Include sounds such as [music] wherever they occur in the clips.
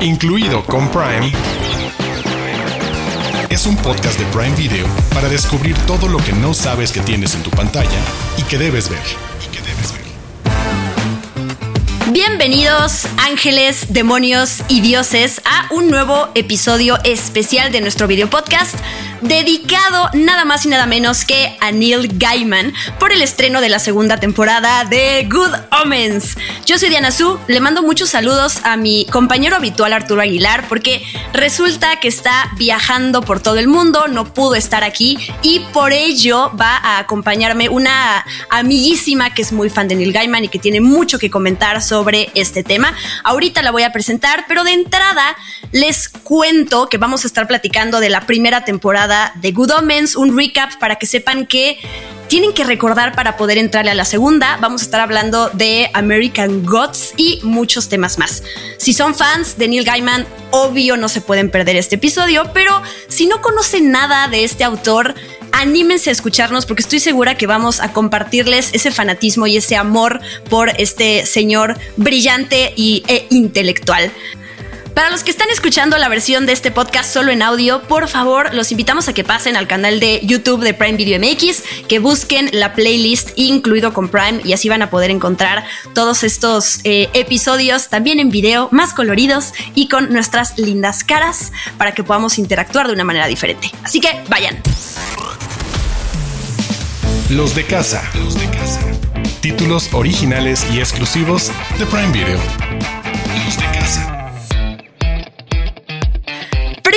incluido con Prime, es un podcast de Prime Video para descubrir todo lo que no sabes que tienes en tu pantalla y que debes ver. Bienvenidos ángeles, demonios y dioses a un nuevo episodio especial de nuestro video podcast dedicado nada más y nada menos que a Neil Gaiman por el estreno de la segunda temporada de Good Omens. Yo soy Diana Su, le mando muchos saludos a mi compañero habitual Arturo Aguilar porque resulta que está viajando por todo el mundo, no pudo estar aquí y por ello va a acompañarme una amiguísima que es muy fan de Neil Gaiman y que tiene mucho que comentar sobre este tema. Ahorita la voy a presentar, pero de entrada les cuento que vamos a estar platicando de la primera temporada de Good Omens, un recap para que sepan que tienen que recordar para poder entrarle a la segunda. Vamos a estar hablando de American Gods y muchos temas más. Si son fans de Neil Gaiman, obvio no se pueden perder este episodio, pero si no conocen nada de este autor, anímense a escucharnos porque estoy segura que vamos a compartirles ese fanatismo y ese amor por este señor brillante y, e intelectual. Para los que están escuchando la versión de este podcast solo en audio, por favor, los invitamos a que pasen al canal de YouTube de Prime Video MX, que busquen la playlist incluido con Prime y así van a poder encontrar todos estos eh, episodios también en video, más coloridos y con nuestras lindas caras para que podamos interactuar de una manera diferente. Así que vayan. Los de casa. Los de casa. Títulos originales y exclusivos de Prime Video. Los de casa.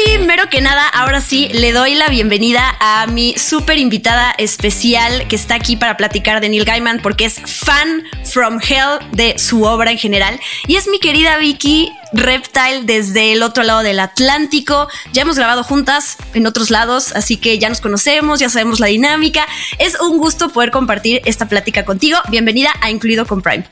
Primero que nada, ahora sí, le doy la bienvenida a mi súper invitada especial que está aquí para platicar de Neil Gaiman porque es fan from hell de su obra en general. Y es mi querida Vicky Reptile desde el otro lado del Atlántico. Ya hemos grabado juntas en otros lados, así que ya nos conocemos, ya sabemos la dinámica. Es un gusto poder compartir esta plática contigo. Bienvenida a Incluido con Prime.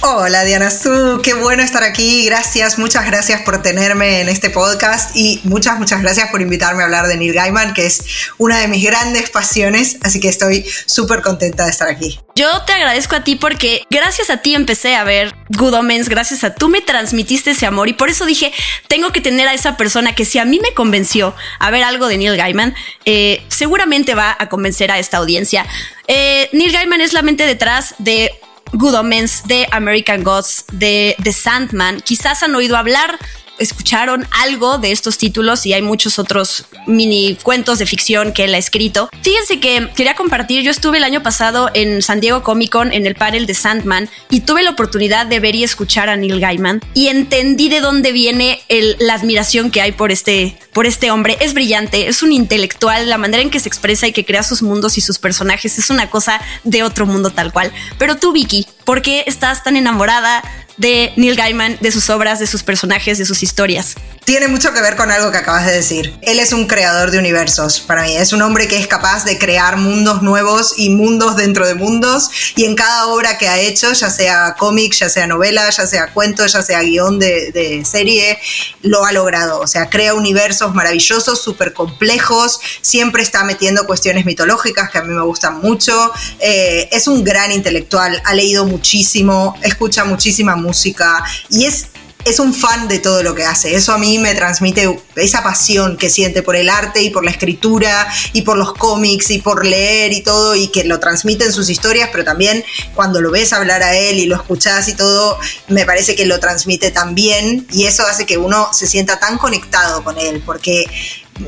Hola Diana Su, qué bueno estar aquí. Gracias, muchas gracias por tenerme en este podcast y muchas, muchas gracias por invitarme a hablar de Neil Gaiman, que es una de mis grandes pasiones, así que estoy súper contenta de estar aquí. Yo te agradezco a ti porque gracias a ti empecé a ver Good Omens, gracias a tú me transmitiste ese amor y por eso dije, tengo que tener a esa persona que si a mí me convenció a ver algo de Neil Gaiman, eh, seguramente va a convencer a esta audiencia. Eh, Neil Gaiman es la mente detrás de Good Omens, de American Gods, de The Sandman. Quizás han oído hablar escucharon algo de estos títulos y hay muchos otros mini cuentos de ficción que él ha escrito. Fíjense que quería compartir, yo estuve el año pasado en San Diego Comic Con en el panel de Sandman y tuve la oportunidad de ver y escuchar a Neil Gaiman y entendí de dónde viene la admiración que hay por este, por este hombre. Es brillante, es un intelectual, la manera en que se expresa y que crea sus mundos y sus personajes es una cosa de otro mundo tal cual. Pero tú, Vicky, ¿por qué estás tan enamorada de Neil Gaiman, de sus obras, de sus personajes, de sus historias. Tiene mucho que ver con algo que acabas de decir. Él es un creador de universos para mí. Es un hombre que es capaz de crear mundos nuevos y mundos dentro de mundos. Y en cada obra que ha hecho, ya sea cómic, ya sea novela, ya sea cuento, ya sea guion de, serie, lo ha logrado. O sea, crea universos maravillosos, súper complejos. Siempre está metiendo cuestiones mitológicas que a mí me gustan mucho. Eh, es un gran intelectual. Ha leído muchísimo, escucha muchísima música y es es un fan de todo lo que hace. Eso a mí me transmite esa pasión que siente por el arte y por la escritura y por los cómics y por leer y todo y que lo transmite en sus historias, pero también cuando lo ves hablar a él y lo escuchas y todo, me parece que lo transmite también y eso hace que uno se sienta tan conectado con él porque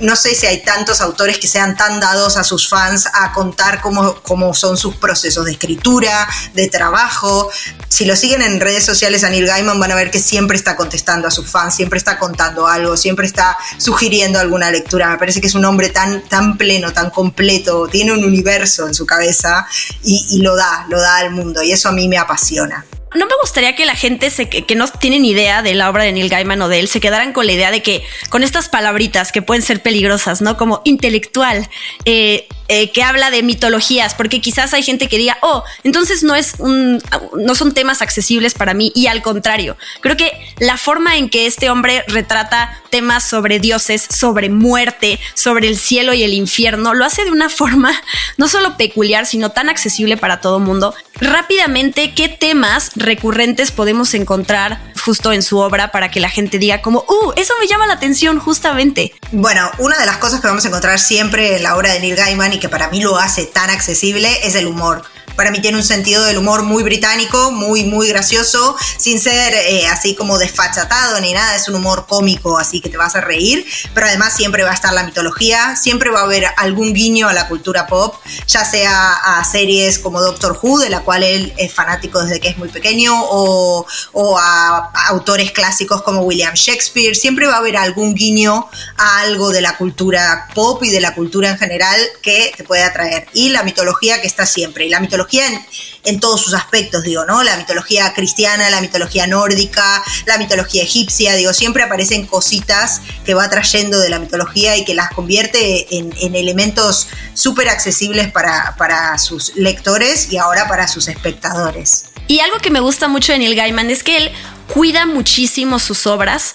no sé si hay tantos autores que sean tan dados a sus fans a contar cómo, cómo, son sus procesos de escritura, de trabajo. Si lo siguen en redes sociales a Gaiman van a ver que siempre está contestando a sus fans, siempre está contando algo, siempre está sugiriendo alguna lectura. Me parece que es un hombre tan, tan pleno, tan completo, tiene un universo en su cabeza y lo da, lo da al mundo y eso a mí me apasiona. No me gustaría que la gente se, que, no tienen idea de la obra de Neil Gaiman o de él se quedaran con la idea de que con estas palabritas que pueden ser peligrosas, ¿no? Como intelectual, eh, eh, que habla de mitologías, porque quizás hay gente que diga, oh, entonces no es un, no son temas accesibles para mí y al contrario, creo que la forma en que este hombre retrata temas sobre dioses, sobre muerte, sobre el cielo y el infierno, lo hace de una forma no solo peculiar, sino tan accesible para todo mundo. Rápidamente, ¿qué temas recurrentes podemos encontrar justo en su obra para que la gente diga como, uh, eso me llama la atención justamente? Bueno, una de las cosas que vamos a encontrar siempre en la obra de Neil Gaiman que para mí lo hace tan accesible es el humor. Para mí tiene un sentido del humor muy británico, muy, muy gracioso, sin ser eh, así como desfachatado ni nada. Es un humor cómico, así que te vas a reír. Pero además siempre va a estar la mitología, siempre va a haber algún guiño a la cultura pop, ya sea a series como Doctor Who, de la cual él es fanático desde que es muy pequeño, o, o a autores clásicos como William Shakespeare. Siempre va a haber algún guiño a algo de la cultura pop y de la cultura en general que te puede atraer. Y la mitología que está siempre. Y la mitología en, todos sus aspectos, digo, ¿no? La mitología cristiana, la mitología nórdica, la mitología egipcia, digo, siempre aparecen cositas que va trayendo de la mitología y que las convierte en, elementos súper accesibles para, para sus lectores y ahora para sus espectadores. Y algo que me gusta mucho de Neil Gaiman es que él cuida muchísimo sus obras.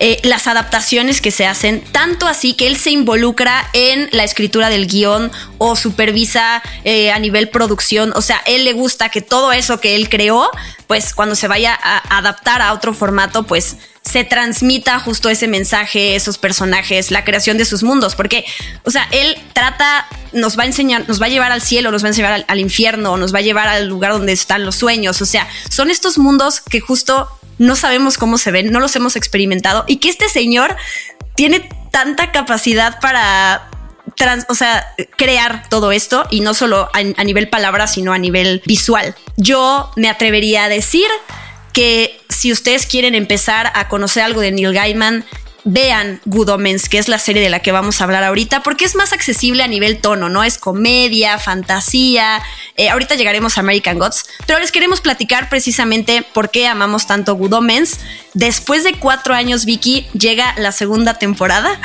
Eh, las adaptaciones que se hacen, tanto así que él se involucra en la escritura del guion o supervisa eh, a nivel producción, o sea, él le gusta que todo eso que él creó, pues cuando se vaya a adaptar a otro formato, pues se transmita justo ese mensaje, esos personajes, la creación de sus mundos, porque, o sea, él trata, nos va a enseñar, nos va a llevar al cielo, nos va a enseñar al, al infierno, nos va a llevar al lugar donde están los sueños, o sea, son estos mundos que justo no sabemos cómo se ven, no los hemos experimentado y que este señor tiene tanta capacidad para o sea, crear todo esto y no solo a, a nivel palabra, sino a nivel visual. Yo me atrevería a decir que si ustedes quieren empezar a conocer algo de Neil Gaiman, vean Good Omens, que es la serie de la que vamos a hablar ahorita, porque es más accesible a nivel tono, ¿no? Es comedia, fantasía. Eh, ahorita llegaremos a American Gods, pero les queremos platicar precisamente por qué amamos tanto Good Omens. Después de cuatro años, Vicky, llega la segunda temporada.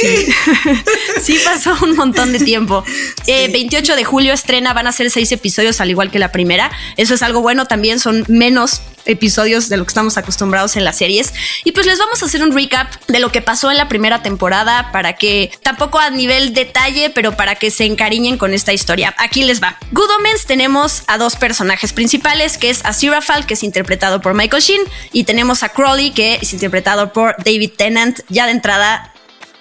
Sí. [laughs] [laughs] sí. pasó un montón de tiempo. 28 eh, de julio estrena, van a ser seis episodios al igual que la primera. Eso es algo bueno también, son menos episodios de lo que estamos acostumbrados en las series. Y pues les vamos a hacer un recap de lo que pasó en la primera temporada para que, tampoco a nivel detalle, pero para que se encariñen con esta historia. Aquí les va. Good Omens tenemos a dos personajes principales, que es a Sirafal, que es interpretado por Michael Sheen, y tenemos a Crowley, que es interpretado por David Tennant. Ya de entrada,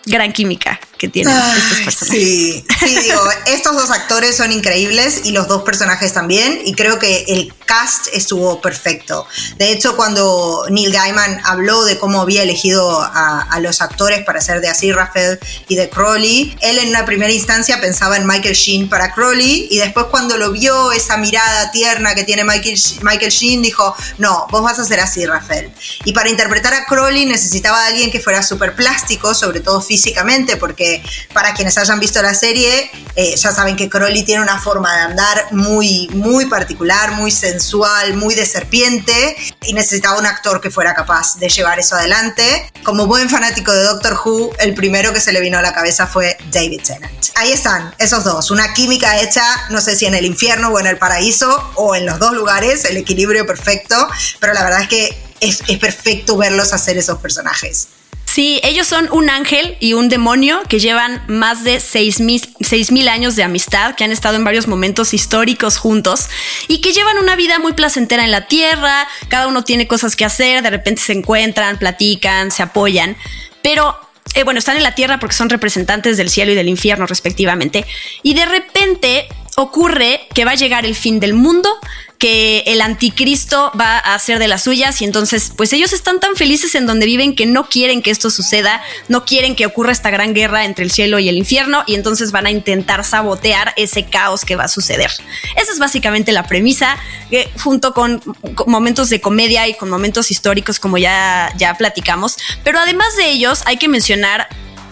gran química que tienen estos personajes. Sí, sí, digo, [laughs] estos dos actores son increíbles y los dos personajes también, y creo que el cast estuvo perfecto. De hecho, cuando Neil Gaiman habló de cómo había elegido a, los actores para ser de Aziraphale y de Crowley, él en una primera instancia pensaba en Michael Sheen para Crowley, y después cuando lo vio, esa mirada tierna que tiene Michael, Michael Sheen, dijo, no, vos vas a ser Aziraphale. Y para interpretar a Crowley necesitaba a alguien que fuera súper plástico, sobre todo físicamente, porque para quienes hayan visto la serie, eh, ya saben que Crowley tiene una forma de andar muy, muy particular, muy sensual, muy de serpiente, y necesitaba un actor que fuera capaz de llevar eso adelante. Como buen fanático de Doctor Who, el primero que se le vino a la cabeza fue David Tennant. Ahí están, esos dos, una química hecha, no sé si en el infierno o en el paraíso, o en los dos lugares, el equilibrio perfecto, pero la verdad es que es, es perfecto verlos hacer esos personajes. Sí, ellos son un ángel y un demonio que llevan más de seis mil años de amistad, que han estado en varios momentos históricos juntos y que llevan una vida muy placentera en la tierra, cada uno tiene cosas que hacer, de repente se encuentran, platican, se apoyan, pero eh, bueno, están en la tierra porque son representantes del cielo y del infierno respectivamente, y de repente ocurre que va a llegar el fin del mundo, que el anticristo va a hacer de las suyas y entonces pues ellos están tan felices en donde viven que no quieren que esto suceda, no quieren que ocurra esta gran guerra entre el cielo y el infierno y entonces van a intentar sabotear ese caos que va a suceder. Esa es básicamente la premisa, que junto con, momentos de comedia y con momentos históricos como ya, ya platicamos, pero además de ellos hay que mencionar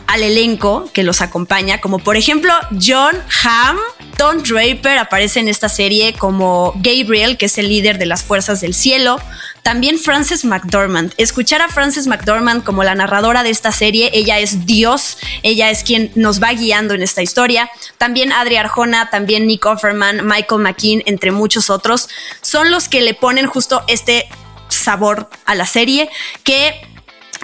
al elenco que los acompaña, como por ejemplo John Hamm. Don Draper aparece en esta serie como Gabriel, que es el líder de las fuerzas del cielo. también Frances McDormand. Escuchar a Frances McDormand como la narradora de esta serie, ella es Dios, ella es quien nos va guiando en esta historia. También Adri Arjona, también Nick Offerman, Michael McKean, entre muchos otros, son los que le ponen justo este sabor a la serie que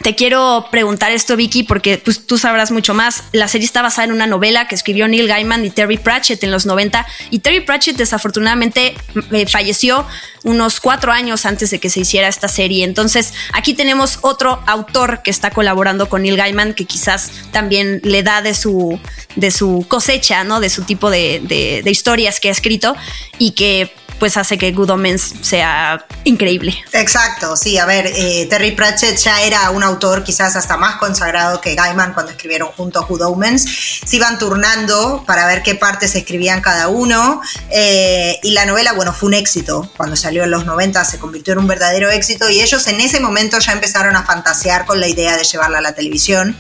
te quiero preguntar esto, Vicky, porque pues, tú sabrás mucho más. La serie está basada en una novela que escribió Neil Gaiman y Terry Pratchett en los 90. Y Terry Pratchett desafortunadamente eh, falleció unos cuatro años antes de que se hiciera esta serie. Entonces, aquí tenemos otro autor que está colaborando con Neil Gaiman, que quizás también le da de su, de su cosecha, ¿no? De su tipo de, de historias que ha escrito y que pues hace que Good Omens sea increíble. Exacto, sí, a ver, eh, Terry Pratchett ya era un autor quizás hasta más consagrado que Gaiman cuando escribieron junto a Good Omens. Se iban turnando para ver qué partes escribían cada uno eh, y la novela, bueno, fue un éxito. Cuando salió en los 90 se convirtió en un verdadero éxito y ellos en ese momento ya empezaron a fantasear con la idea de llevarla a la televisión.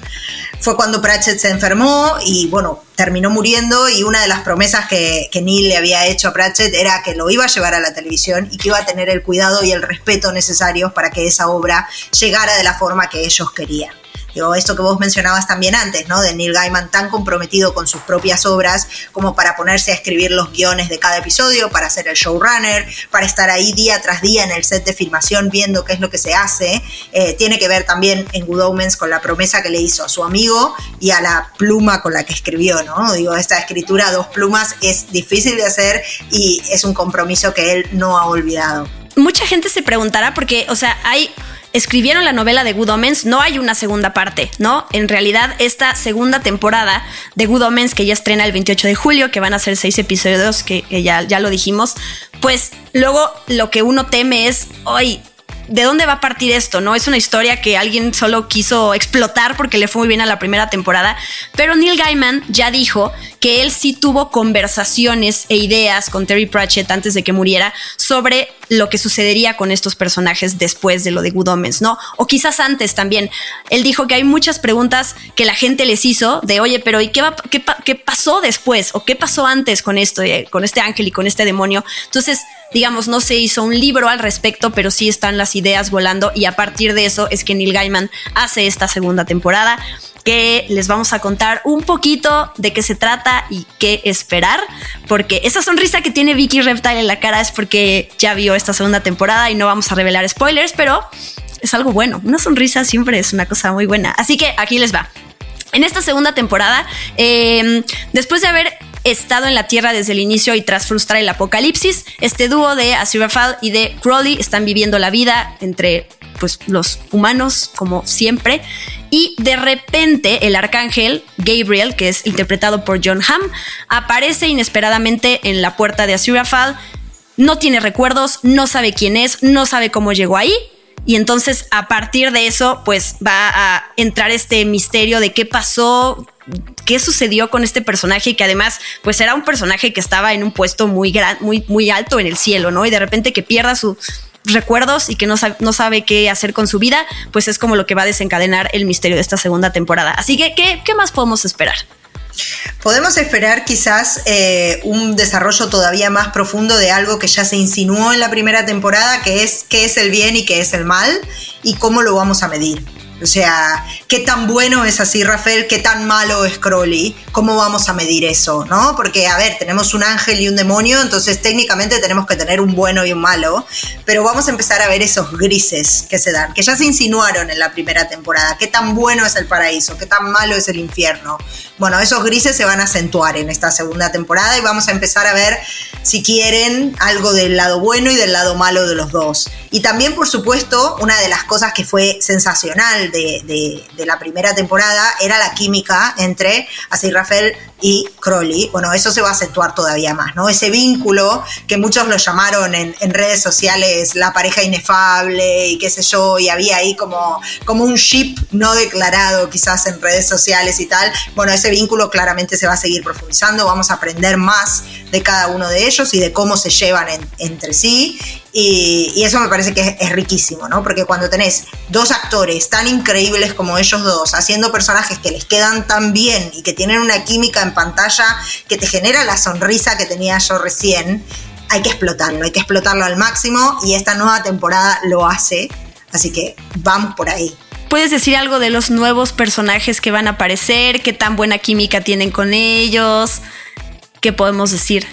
Fue cuando Pratchett se enfermó y bueno, terminó muriendo y una de las promesas que, Neil le había hecho a Pratchett era que lo iba a llevar a la televisión y que iba a tener el cuidado y el respeto necesarios para que esa obra llegara de la forma que ellos querían. Digo, esto que vos mencionabas también antes, ¿no? De Neil Gaiman tan comprometido con sus propias obras como para ponerse a escribir los guiones de cada episodio, para ser el showrunner, para estar ahí día tras día en el set de filmación viendo qué es lo que se hace. Eh, tiene que ver también en Good Omens con la promesa que le hizo a su amigo y a la pluma con la que escribió, ¿no? Digo, esta escritura a dos plumas es difícil de hacer y es un compromiso que él no ha olvidado. Mucha gente se preguntará porque, o sea, hay escribieron la novela de Good Omens, no hay una segunda parte, ¿no? En realidad, esta segunda temporada de Good Omens, que ya estrena el 28 de julio, que van a ser seis episodios, que, ya, ya lo dijimos, pues luego lo que uno teme es, hoy ¿de dónde va a partir esto? No es una historia que alguien solo quiso explotar porque le fue muy bien a la primera temporada, pero Neil Gaiman ya dijo que él sí tuvo conversaciones e ideas con Terry Pratchett antes de que muriera sobre lo que sucedería con estos personajes después de lo de Good ¿no? O quizás antes también. Él dijo que hay muchas preguntas que la gente les hizo de, oye, pero ¿y qué, qué, pasó después? ¿O qué pasó antes con esto, eh, con este ángel y con este demonio? Entonces, digamos, no se hizo un libro al respecto, pero sí están las ideas volando y a partir de eso es que Neil Gaiman hace esta segunda temporada que les vamos a contar un poquito de qué se trata y qué esperar, porque esa sonrisa que tiene Vicky Reptile en la cara es porque ya vio esta segunda temporada y no vamos a revelar spoilers, pero es algo bueno. Una sonrisa siempre es una cosa muy buena. Así que aquí les va. En esta segunda temporada, em, después de haber estado en la Tierra desde el inicio y tras frustrar el apocalipsis, este dúo de Aziraphale y de Crowley están viviendo la vida entre pues, los humanos como siempre y de repente el arcángel Gabriel, que es interpretado por John Hamm, aparece inesperadamente en la puerta de Aziraphale. No tiene recuerdos, no sabe quién es, no sabe cómo llegó ahí. Y entonces a partir de eso, pues va a entrar este misterio de qué pasó, qué sucedió con este personaje que además pues era un personaje que estaba en un puesto muy gran, muy muy alto en el cielo, ¿no? Y de repente que pierda su recuerdos y que no sabe, no sabe qué hacer con su vida, pues es como lo que va a desencadenar el misterio de esta segunda temporada. Así que, ¿qué, qué más podemos esperar? Podemos esperar quizás eh, un desarrollo todavía más profundo de algo que ya se insinuó en la primera temporada, que es qué es el bien y qué es el mal y cómo lo vamos a medir. O sea, qué tan bueno es así Rafael, qué tan malo es Crowley, cómo vamos a medir eso, ¿no? Porque, a ver, tenemos un ángel y un demonio, entonces técnicamente tenemos que tener un bueno y un malo, pero vamos a empezar a ver esos grises que se dan, que ya se insinuaron en la primera temporada, qué tan bueno es el paraíso, qué tan malo es el infierno. Bueno, esos grises se van a acentuar en esta segunda temporada y vamos a empezar a ver, si quieren, algo del lado bueno y del lado malo de los dos. Y también, por supuesto, una de las cosas que fue sensacional de, la primera temporada era la química entre Así Rafael y Crowley. Bueno, eso se va a acentuar todavía más, ¿no? Ese vínculo que muchos lo llamaron en, redes sociales la pareja inefable y qué sé yo, y había ahí como, como un ship no declarado quizás en redes sociales y tal. Bueno, ese vínculo claramente se va a seguir profundizando, vamos a aprender más de cada uno de ellos y de cómo se llevan entre sí. Y, eso me parece que es, riquísimo, ¿no? Porque cuando tenés dos actores tan increíbles como ellos dos, haciendo personajes que les quedan tan bien y que tienen una química en pantalla que te genera la sonrisa que tenía yo recién, hay que explotarlo, hay que explotarlo al máximo y esta nueva temporada lo hace. Así que vamos por ahí. ¿Puedes decir algo de los nuevos personajes que van a aparecer? ¿Qué tan buena química tienen con ellos? ¿Qué podemos decir?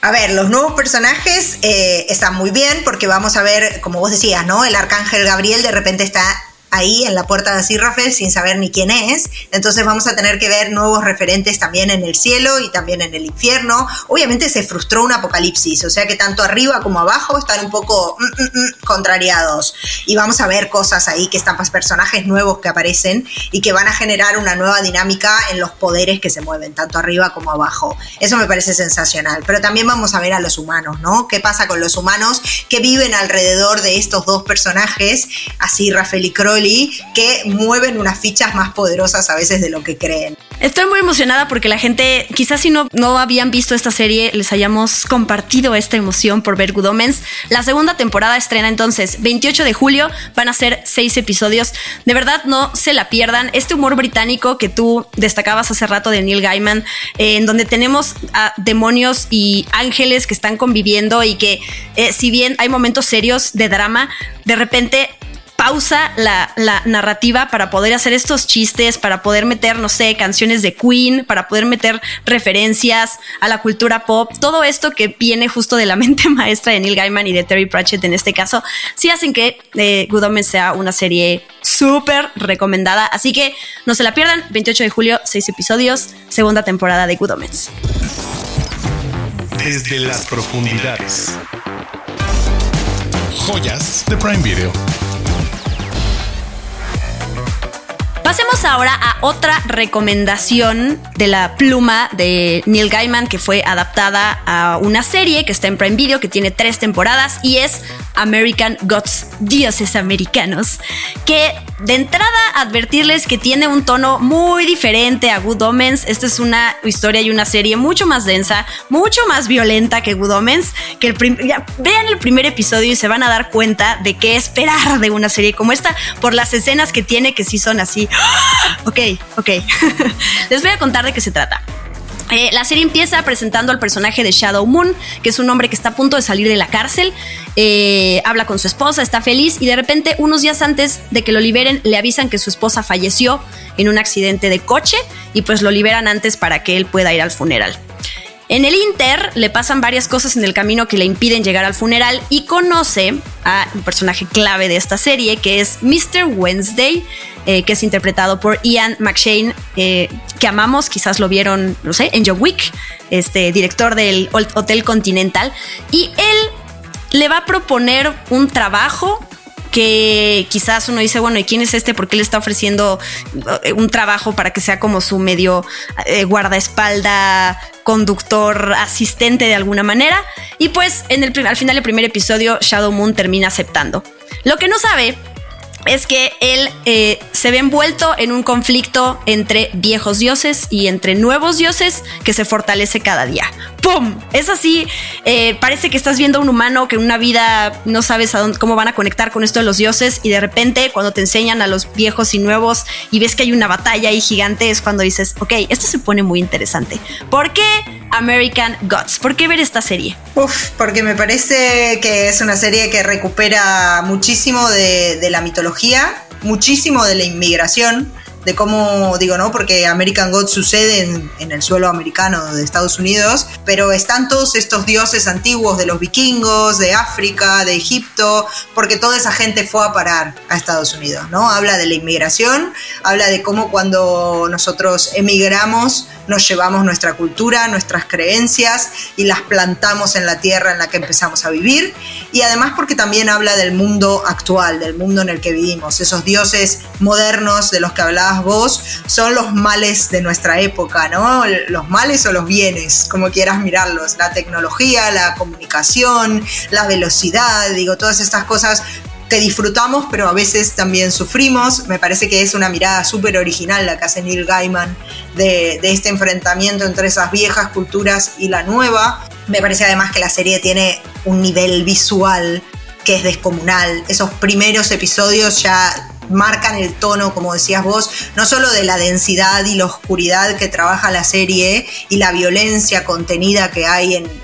A ver, los nuevos personajes eh, están muy bien porque vamos a ver, como vos decías, ¿no? El arcángel Gabriel de repente está ahí en la puerta de Asirrafel sin saber ni quién es. Entonces vamos a tener que ver nuevos referentes también en el cielo y también en el infierno. Obviamente se frustró un apocalipsis, o sea que tanto arriba como abajo están un poco mm, mm, mm, contrariados. Y vamos a ver cosas ahí que están personajes nuevos que aparecen y que van a generar una nueva dinámica en los poderes que se mueven, tanto arriba como abajo. Eso me parece sensacional. Pero también vamos a ver a los humanos, ¿no? ¿Qué pasa con los humanos que viven alrededor de estos dos personajes, así Rafael y Croy que mueven unas fichas más poderosas a veces de lo que creen. Estoy muy emocionada porque la gente, quizás si no, no habían visto esta serie, les hayamos compartido esta emoción por ver Good Omens. La segunda temporada estrena entonces 28 de julio, van a ser seis episodios. De verdad, no se la pierdan. Este humor británico que tú destacabas hace rato de Neil Gaiman, eh, en donde tenemos a demonios y ángeles que están conviviendo y que, eh, si bien hay momentos serios de drama, de repente pausa la, narrativa para poder hacer estos chistes, para poder meter, no sé, canciones de Queen, para poder meter referencias a la cultura pop, todo esto que viene justo de la [laughs] mente maestra de Neil Gaiman y de Terry Pratchett en este caso, sí hacen que eh, Good Omens sea una serie súper recomendada. Así que no se la pierdan, 28 de julio, 6 episodios, segunda temporada de Good Omens. Desde las profundidades. Joyas de Prime Video. Pasemos ahora a otra recomendación de la pluma de Neil Gaiman que fue adaptada a una serie que está en Prime Video que tiene tres temporadas y es American Gods, Dioses Americanos, que de entrada advertirles que tiene un tono muy diferente a Good Omens. Esta es una historia y una serie mucho más densa, mucho más violenta que Good Omens. Que el vean el primer episodio y se van a dar cuenta de qué esperar de una serie como esta por las escenas que tiene que sí son así Ok, ok. [laughs] Les voy a contar de qué se trata. Eh, la serie empieza presentando al personaje de Shadow Moon, que es un hombre que está a punto de salir de la cárcel, eh, habla con su esposa, está feliz y de repente unos días antes de que lo liberen le avisan que su esposa falleció en un accidente de coche y pues lo liberan antes para que él pueda ir al funeral. En el Inter le pasan varias cosas en el camino que le impiden llegar al funeral y conoce a un personaje clave de esta serie que es Mr. Wednesday, eh, que es interpretado por Ian McShane, eh, que amamos, quizás lo vieron, no sé, en John Wick, este director del Hotel Continental, y él le va a proponer un trabajo que quizás uno dice, bueno, ¿y quién es este? Porque él está ofreciendo eh, un trabajo para que sea como su medio eh, guardaespalda, conductor, asistente de alguna manera. Y pues en el, al final del primer episodio, Shadow Moon termina aceptando. Lo que no sabe es que él eh, se ve envuelto en un conflicto entre viejos dioses y entre nuevos dioses que se fortalece cada día. ¡Pum! Es así, eh, parece que estás viendo a un humano que en una vida no sabes a dónde, cómo van a conectar con esto de los dioses y de repente cuando te enseñan a los viejos y nuevos y ves que hay una batalla ahí gigante es cuando dices, ok, esto se pone muy interesante. ¿Por qué American Gods? ¿Por qué ver esta serie? Uf, porque me parece que es una serie que recupera muchísimo de la mitología muchísimo de la inmigración, de cómo, digo, ¿no? Porque American God sucede en, el suelo americano de Estados Unidos, pero están todos estos dioses antiguos de los vikingos, de África, de Egipto, porque toda esa gente fue a parar a Estados Unidos, ¿no? Habla de la inmigración, habla de cómo cuando nosotros emigramos, nos llevamos nuestra cultura, nuestras creencias y las plantamos en la tierra en la que empezamos a vivir. Y además porque también habla del mundo actual, del mundo en el que vivimos. Esos dioses modernos de los que hablabas vos son los males de nuestra época, ¿no? Los males o los bienes, como quieras mirarlos. La tecnología, la comunicación, la velocidad, digo, todas estas cosas que disfrutamos, pero a veces también sufrimos. Me parece que es una mirada súper original la que hace Neil Gaiman de, de, este enfrentamiento entre esas viejas culturas y la nueva. Me parece además que la serie tiene un nivel visual que es descomunal. Esos primeros episodios ya marcan el tono, como decías vos, no solo de la densidad y la oscuridad que trabaja la serie y la violencia contenida que hay en,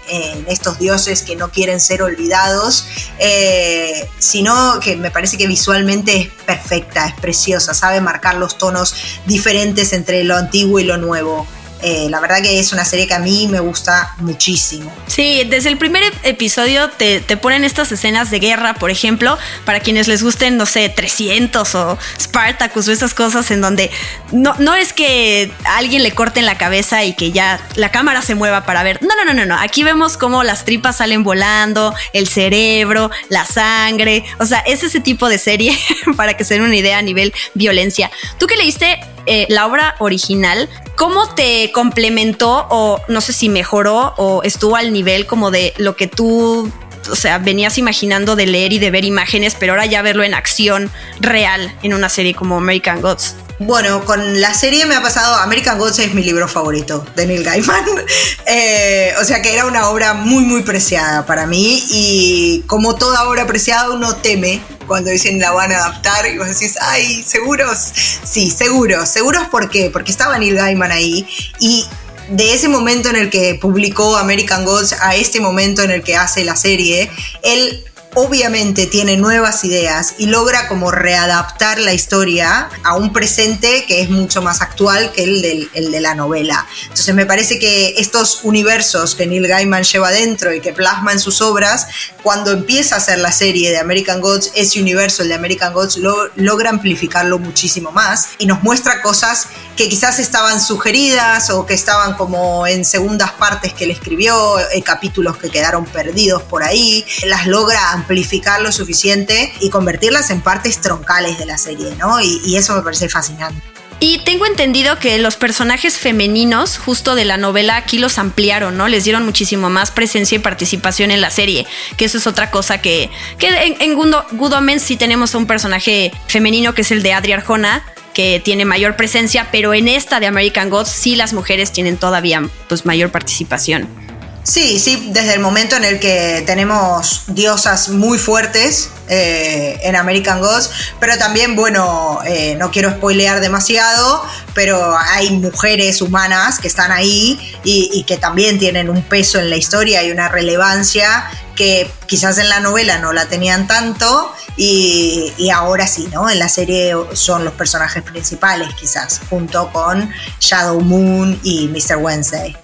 estos dioses que no quieren ser olvidados, eh, sino que me parece que visualmente es perfecta, es preciosa, sabe marcar los tonos diferentes entre lo antiguo y lo nuevo. Eh, la verdad que es una serie que a mí me gusta muchísimo. Sí, desde el primer episodio te, ponen estas escenas de guerra, por ejemplo, para quienes les gusten, no sé, 300 o Spartacus o esas cosas en donde no, no es que alguien le corten la cabeza y que ya la cámara se mueva para ver. No, no, no, no, no. Aquí vemos cómo las tripas salen volando, el cerebro, la sangre. O sea, es ese tipo de serie [laughs] para que se den una idea a nivel violencia. Tú que leíste eh, la obra original, ¿cómo te complementó o no sé si mejoró o estuvo al nivel como de lo que tú, o sea, venías imaginando de leer y de ver imágenes, pero ahora ya verlo en acción real en una serie como American Gods? Bueno, con la serie me ha pasado, American Gods es mi libro favorito de Neil Gaiman, [laughs] eh, o sea que era una obra muy muy preciada para mí y como toda obra preciada uno teme cuando dicen la van a adaptar y vos decís, ay, seguros, sí, seguros, seguros ¿por qué? Porque estaba Neil Gaiman ahí y de ese momento en el que publicó American Gods a este momento en el que hace la serie, él obviamente tiene nuevas ideas y logra como readaptar la historia a un presente que es mucho más actual que el, el de la novela. Entonces me parece que estos universos que Neil Gaiman lleva dentro y que plasma en sus obras, cuando empieza a hacer la serie de American Gods, ese universo, el de American Gods, logra amplificarlo muchísimo más y nos muestra cosas que quizás estaban sugeridas o que estaban como en segundas partes que él escribió, eh, capítulos que quedaron perdidos por ahí, las logra amplificar lo suficiente y convertirlas en partes troncales de la serie, ¿no? Y, eso me parece fascinante. Y tengo entendido que los personajes femeninos, justo de la novela, aquí los ampliaron, ¿no? Les dieron muchísimo más presencia y participación en la serie. Que eso es otra cosa que, que en, en Good sí tenemos un personaje femenino que es el de Adri Arjona, que tiene mayor presencia, pero en esta de American Gods sí las mujeres tienen todavía pues mayor participación. Sí, sí, desde el momento en el que tenemos diosas muy fuertes eh, en American Gods, pero también, bueno, eh, no quiero spoilear demasiado, pero hay mujeres humanas que están ahí y, que también tienen un peso en la historia y una relevancia que quizás en la novela no la tenían tanto y, y, ahora sí, ¿no? En la serie son los personajes principales quizás, junto con Shadow Moon y Mr. Wednesday.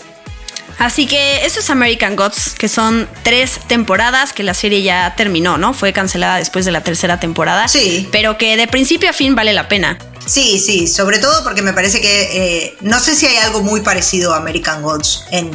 Así que eso es American Gods, que son tres temporadas que la serie ya terminó, ¿no? Fue cancelada después de la tercera temporada. Sí. Pero que de principio a fin vale la pena. Sí, sí, sobre todo porque me parece que eh, no sé si hay algo muy parecido a American Gods en,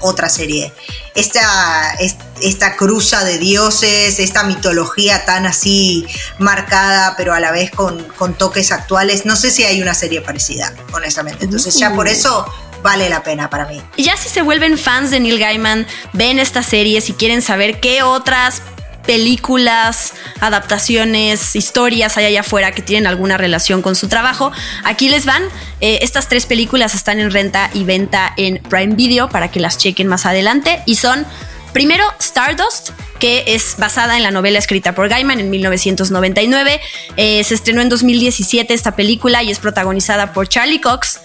otra serie. Esta, esta cruza de dioses, esta mitología tan así marcada, pero a la vez con, con toques actuales, no sé si hay una serie parecida, honestamente. Entonces ya por uh. eso vale la pena para mí. Y ya si se vuelven fans de Neil Gaiman, ven esta serie si quieren saber qué otras películas, adaptaciones, historias hay allá afuera que tienen alguna relación con su trabajo. Aquí les van. Eh, estas tres películas están en renta y venta en Prime Video para que las chequen más adelante. Y son, primero, Stardust, que es basada en la novela escrita por Gaiman en 1999. Eh, se estrenó en 2017 esta película y es protagonizada por Charlie Cox,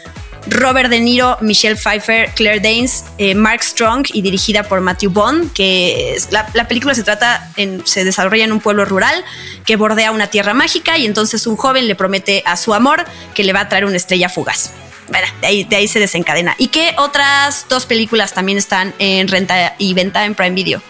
Robert De Niro, Michelle Pfeiffer, Claire Danes, eh, Mark Strong y dirigida por Matthew Bond, que la, película se trata, en, se desarrolla en un pueblo rural que bordea una tierra mágica y entonces un joven le promete a su amor que le va a traer una estrella fugaz. Bueno, de ahí, de ahí se desencadena. ¿Y qué otras dos películas también están en renta y venta en Prime Video?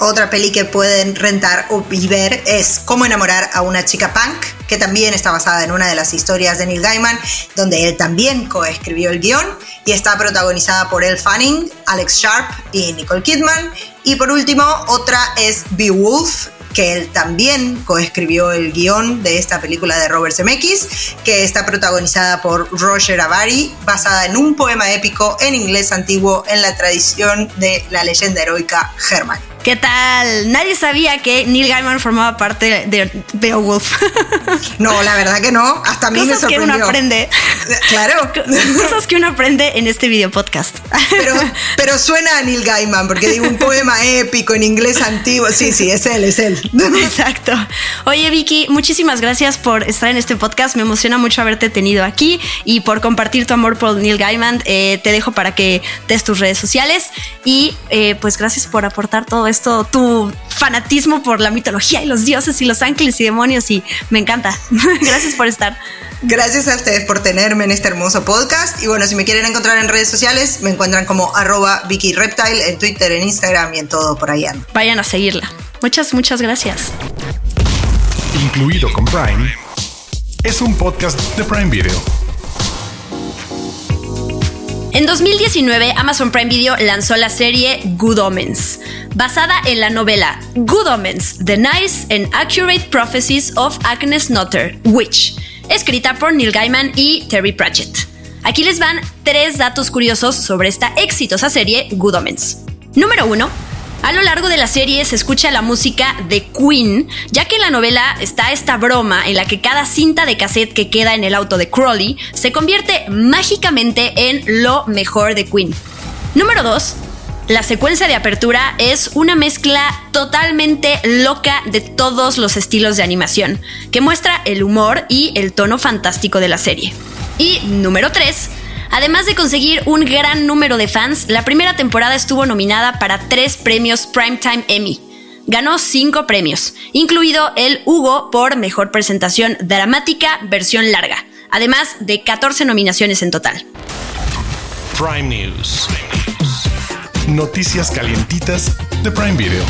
Otra peli que pueden rentar o ver es Cómo enamorar a una chica punk, que también está basada en una de las historias de Neil Gaiman, donde él también coescribió el guion y está protagonizada por Elle Fanning, Alex Sharp y Nicole Kidman. Y por último, otra es Beowulf, que él también coescribió el guion de esta película de Robert Zemeckis, que está protagonizada por Roger Avary, basada en un poema épico en inglés antiguo en la tradición de la leyenda heroica Herman. ¿Qué tal? Nadie sabía que Neil Gaiman formaba parte de Beowulf. [laughs] no, la verdad que no. Hasta a mí me sorprendió. que uno aprende. Claro. [laughs] Cosas que uno aprende en este video podcast. Pero, pero suena a Neil Gaiman, porque digo un poema épico en inglés antiguo. Sí, sí, es él, es él. [laughs] Exacto. Oye, Vicky, muchísimas gracias por estar en este podcast. Me emociona mucho haberte tenido aquí y por compartir tu amor por Neil Gaiman. Eh, te dejo para que des tus redes sociales y eh, pues gracias por aportar todo esto, tu fanatismo por la mitología y los dioses y los ángeles y demonios y me encanta. [laughs] gracias por estar. Gracias a ustedes por tenerme en este hermoso podcast. Y bueno, si me quieren encontrar en redes sociales, me encuentran como arroba Vicky Reptile en Twitter, en Instagram y en todo por ahí Vayan a seguirla. Muchas, muchas gracias. Incluido con Prime, es un podcast de Prime Video. En 2019, Amazon Prime Video lanzó la serie Good Omens, basada en la novela Good Omens, The Nice and Accurate Prophecies of Agnes Nutter, Witch, escrita por Neil Gaiman y Terry Pratchett. Aquí les van tres datos curiosos sobre esta exitosa serie Good Omens. Número 1. A lo largo de la serie se escucha la música de Queen, ya que en la novela está esta broma en la que cada cinta de cassette que queda en el auto de Crowley se convierte mágicamente en lo mejor de Queen. Número 2. La secuencia de apertura es una mezcla totalmente loca de todos los estilos de animación, que muestra el humor y el tono fantástico de la serie. Y número 3. Además de conseguir un gran número de fans, la primera temporada estuvo nominada para tres premios Primetime Emmy. Ganó cinco premios, incluido el Hugo por Mejor Presentación Dramática Versión Larga, además de 14 nominaciones en total. Prime News. Noticias calientitas de Prime Video.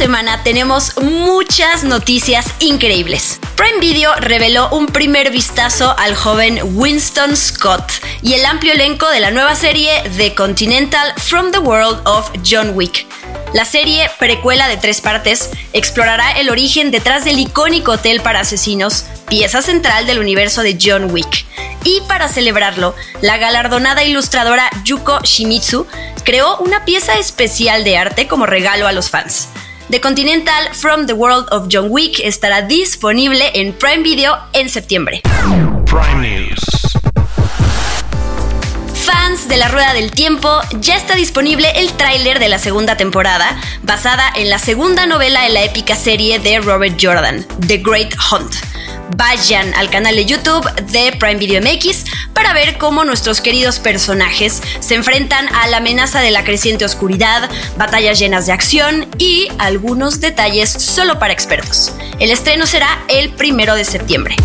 Semana tenemos muchas noticias increíbles. Prime Video reveló un primer vistazo al joven Winston Scott y el amplio elenco de la nueva serie The Continental From the World of John Wick. La serie, precuela de tres partes, explorará el origen detrás del icónico hotel para asesinos, pieza central del universo de John Wick. Y para celebrarlo, la galardonada ilustradora Yuko Shimizu creó una pieza especial de arte como regalo a los fans. The Continental From the World of John Wick estará disponible en Prime Video en septiembre. Fans de la Rueda del Tiempo, ya está disponible el tráiler de la segunda temporada, basada en la segunda novela de la épica serie de Robert Jordan, The Great Hunt vayan al canal de YouTube de Prime Video MX para ver cómo nuestros queridos personajes se enfrentan a la amenaza de la creciente oscuridad, batallas llenas de acción y algunos detalles solo para expertos. El estreno será el primero de septiembre.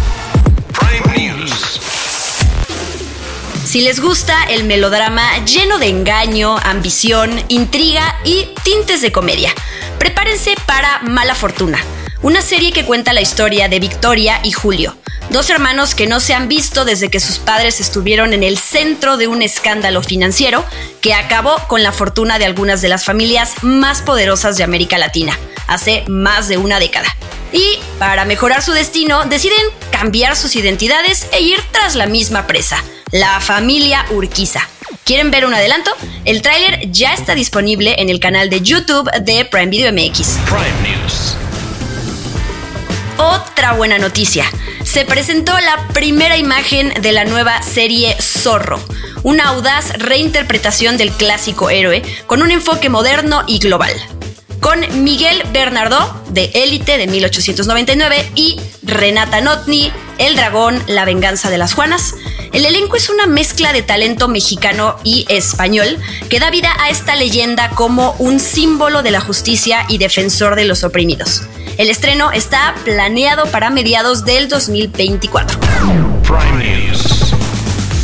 Si les gusta el melodrama lleno de engaño, ambición, intriga y tintes de comedia, prepárense para Mala Fortuna una serie que cuenta la historia de Victoria y Julio, dos hermanos que no se han visto desde que sus padres estuvieron en el centro de un escándalo financiero que acabó con la fortuna de algunas de las familias más poderosas de América Latina, hace más de una década. Y, para mejorar su destino, deciden cambiar sus identidades e ir tras la misma presa, la familia Urquiza. ¿Quieren ver un adelanto? El tráiler ya está disponible en el canal de YouTube de Prime Video MX. Prime News. Otra buena noticia. Se presentó la primera imagen de la nueva serie Zorro, una audaz reinterpretación del clásico héroe con un enfoque moderno y global. Con Miguel Bernardo, de Élite de 1899, y Renata Notni, El Dragón, La Venganza de las Juanas, el elenco es una mezcla de talento mexicano y español que da vida a esta leyenda como un símbolo de la justicia y defensor de los oprimidos. El estreno está planeado para mediados del 2024.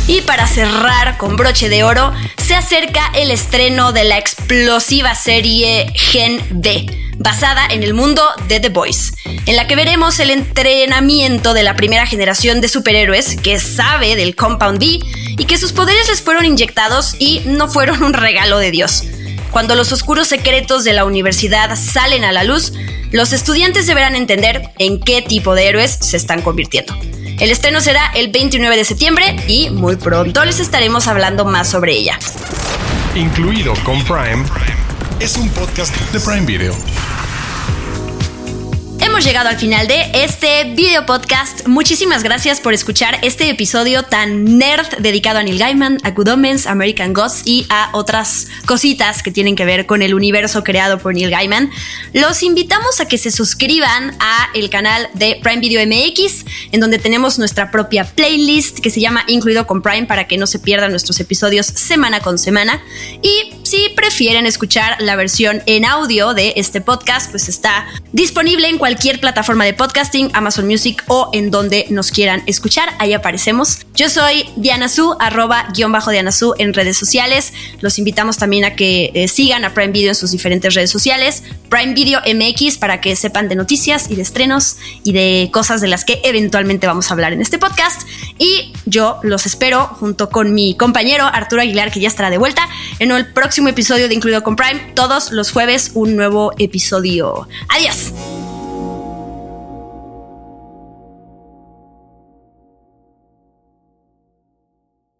Y para cerrar con broche de oro, se acerca el estreno de la explosiva serie Gen B, basada en el mundo de The Boys, en la que veremos el entrenamiento de la primera generación de superhéroes que sabe del Compound B y que sus poderes les fueron inyectados y no fueron un regalo de Dios. Cuando los oscuros secretos de la universidad salen a la luz, los estudiantes deberán entender en qué tipo de héroes se están convirtiendo. El estreno será el 29 de septiembre y muy pronto les estaremos hablando más sobre ella. Incluido con Prime, es un podcast de Prime Video llegado al final de este video podcast. Muchísimas gracias por escuchar este episodio tan nerd dedicado a Neil Gaiman, a Good Omens, American Gods y a otras cositas que tienen que ver con el universo creado por Neil Gaiman. Los invitamos a que se suscriban a el canal de Prime Video MX, en donde tenemos nuestra propia playlist que se llama Incluido con Prime para que no se pierdan nuestros episodios semana con semana. Y si prefieren escuchar la versión en audio de este podcast, pues está disponible en cualquier plataforma de podcasting, Amazon Music o en donde nos quieran escuchar. Ahí aparecemos. Yo soy Diana Su, arroba guion bajo Diana Su en redes sociales. Los invitamos también a que eh, sigan a Prime Video en sus diferentes redes sociales. Prime Video MX para que sepan de noticias y de estrenos y de cosas de las que eventualmente vamos a hablar en este podcast. Y yo los espero junto con mi compañero Arturo Aguilar, que ya estará de vuelta en el próximo episodio de Incluido con Prime. Todos los jueves un nuevo episodio. Adiós.